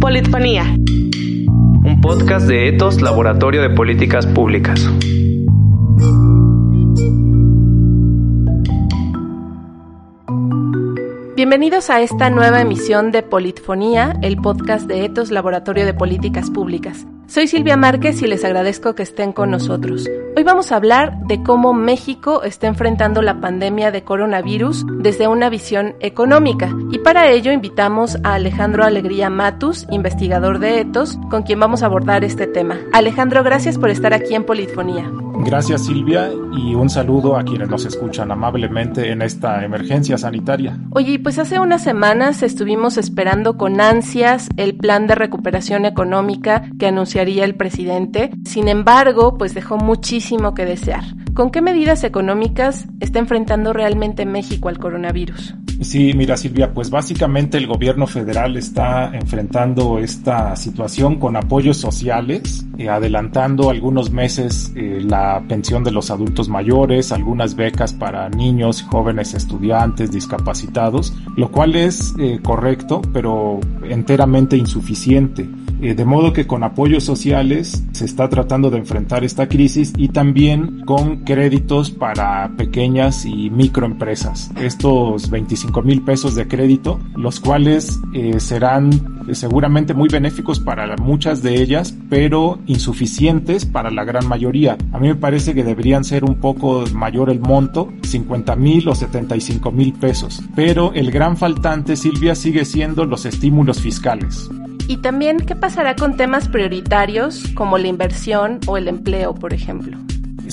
Politfonía. Un podcast de Etos Laboratorio de Políticas Públicas. Bienvenidos a esta nueva emisión de Politfonía, el podcast de Etos Laboratorio de Políticas Públicas. Soy Silvia Márquez y les agradezco que estén con nosotros. Hoy vamos a hablar de cómo México está enfrentando la pandemia de coronavirus desde una visión económica. Y para ello invitamos a Alejandro Alegría Matus, investigador de Etos, con quien vamos a abordar este tema. Alejandro, gracias por estar aquí en Politfonía. Gracias Silvia y un saludo a quienes nos escuchan amablemente en esta emergencia sanitaria. Oye, pues hace unas semanas estuvimos esperando con ansias el plan de recuperación económica que anunciaría el presidente. Sin embargo, pues dejó muchísimo que desear. ¿Con qué medidas económicas está enfrentando realmente México al coronavirus? Sí, mira Silvia, pues básicamente el gobierno federal está enfrentando esta situación con apoyos sociales, eh, adelantando algunos meses eh, la pensión de los adultos mayores, algunas becas para niños, jóvenes estudiantes, discapacitados, lo cual es eh, correcto, pero enteramente insuficiente. De modo que con apoyos sociales se está tratando de enfrentar esta crisis y también con créditos para pequeñas y microempresas. Estos 25 mil pesos de crédito, los cuales eh, serán seguramente muy benéficos para muchas de ellas, pero insuficientes para la gran mayoría. A mí me parece que deberían ser un poco mayor el monto, 50 mil o 75 mil pesos. Pero el gran faltante, Silvia, sigue siendo los estímulos fiscales. Y también, ¿qué pasará con temas prioritarios como la inversión o el empleo, por ejemplo?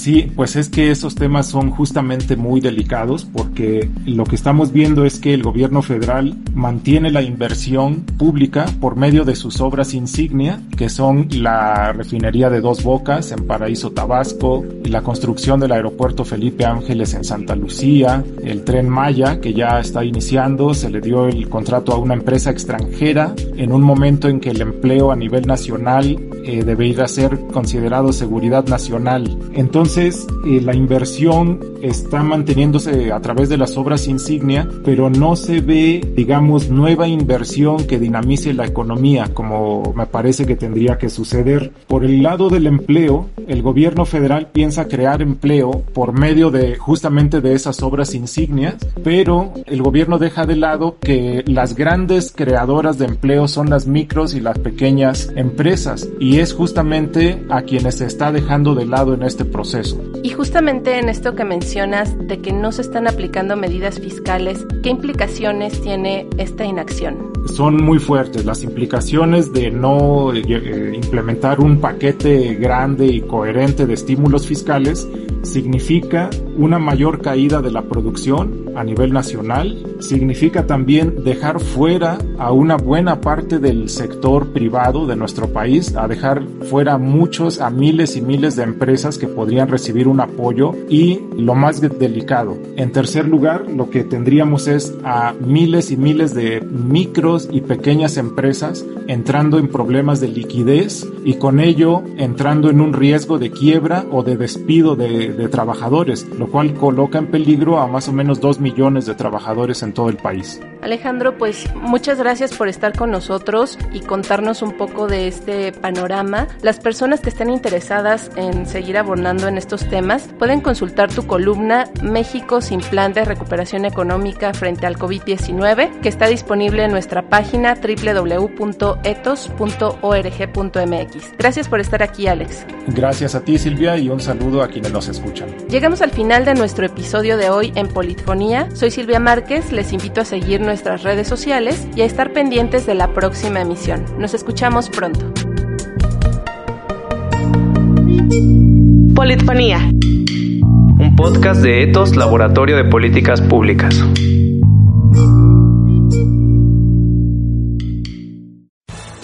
Sí, pues es que esos temas son justamente muy delicados porque lo que estamos viendo es que el gobierno federal mantiene la inversión pública por medio de sus obras insignia, que son la refinería de Dos Bocas en Paraíso Tabasco, la construcción del aeropuerto Felipe Ángeles en Santa Lucía, el tren Maya que ya está iniciando, se le dio el contrato a una empresa extranjera en un momento en que el empleo a nivel nacional eh, debería ser considerado seguridad nacional. Entonces, eh, la inversión está manteniéndose a través de las obras insignia, pero no se ve, digamos, nueva inversión que dinamice la economía, como me parece que tendría que suceder. Por el lado del empleo, el gobierno federal piensa crear empleo por medio de justamente de esas obras insignias, pero el gobierno deja de lado que las grandes creadoras de empleo son las micros y las pequeñas empresas, y es justamente a quienes se está dejando de lado en este proceso. Y justamente en esto que mencionas de que no se están aplicando medidas fiscales, ¿qué implicaciones tiene esta inacción? Son muy fuertes las implicaciones de no eh, eh, implementar un paquete grande y coherente de estímulos fiscales significa una mayor caída de la producción a nivel nacional, significa también dejar fuera a una buena parte del sector privado de nuestro país, a dejar fuera muchos, a miles y miles de empresas que podrían recibir un apoyo y lo más delicado. En tercer lugar, lo que tendríamos es a miles y miles de micros y pequeñas empresas entrando en problemas de liquidez y con ello entrando en un riesgo de quiebra o de despido de, trabajadores, lo cual coloca en peligro a más o menos dos millones de trabajadores en todo el país. Alejandro, pues muchas gracias por estar con nosotros y contarnos un poco de este panorama. Las personas que estén interesadas en seguir abordando en estos temas pueden consultar tu columna México sin plan de recuperación económica frente al COVID-19, que está disponible en nuestra página www.etos.org.mx. Gracias por estar aquí, Alex. Gracias a ti, Silvia, y un saludo a quienes nos escuchan. Llegamos al final de nuestro episodio de hoy en Politfonía. Soy Silvia Márquez, les invito a seguirnos nuestras redes sociales y a estar pendientes de la próxima emisión. Nos escuchamos pronto. Politfonía. Un podcast de Etos Laboratorio de Políticas Públicas.